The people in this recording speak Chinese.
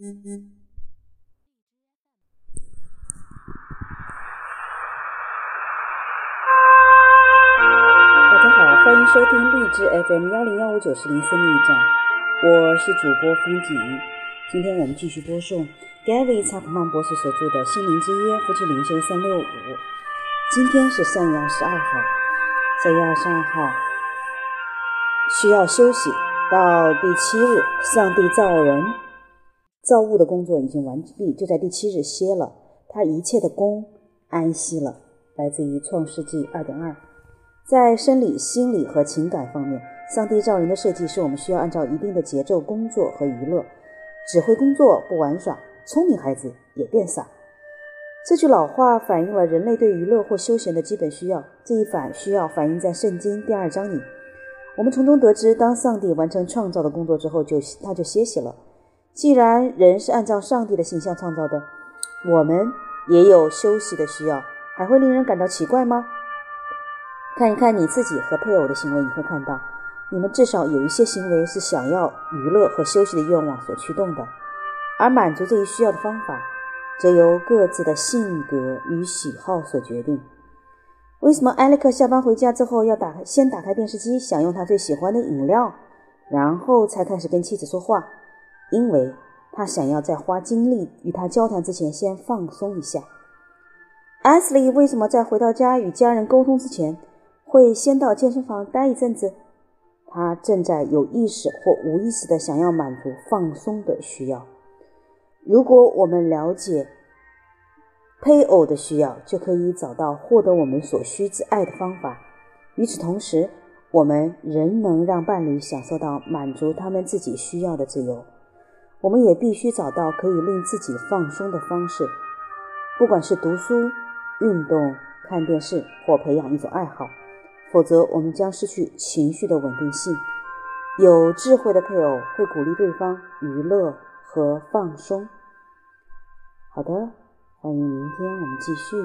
大家好，欢迎收听荔枝 FM 幺零幺五九四零生命驿站，我是主播风景。今天我们继续播送 Gary 查普曼博士所著的《心灵之约：夫妻灵修三六五》。今天是三月二十二号，三月二十二号需要休息到第七日，上帝造人、造物的工作已经完毕，就在第七日歇了，他一切的功安息了。来自于创世纪二点二。在生理、心理和情感方面，上帝造人的设计是我们需要按照一定的节奏工作和娱乐。只会工作不玩耍，聪明孩子也变傻。这句老话反映了人类对娱乐或休闲的基本需要。这一反需要反映在圣经第二章里。我们从中得知，当上帝完成创造的工作之后，就他就歇息了。既然人是按照上帝的形象创造的，我们也有休息的需要，还会令人感到奇怪吗？看一看你自己和配偶的行为，你会看到。你们至少有一些行为是想要娱乐和休息的愿望所驱动的，而满足这一需要的方法，则由各自的性格与喜好所决定。为什么艾利克下班回家之后要打先打开电视机，享用他最喜欢的饮料，然后才开始跟妻子说话？因为他想要在花精力与他交谈之前先放松一下。艾斯利为什么在回到家与家人沟通之前，会先到健身房待一阵子？他正在有意识或无意识地想要满足放松的需要。如果我们了解配偶的需要，就可以找到获得我们所需之爱的方法。与此同时，我们仍能让伴侣享受到满足他们自己需要的自由。我们也必须找到可以令自己放松的方式，不管是读书、运动、看电视或培养一种爱好。否则，我们将失去情绪的稳定性。有智慧的配偶会鼓励对方娱乐和放松。好的，欢迎明天我们继续。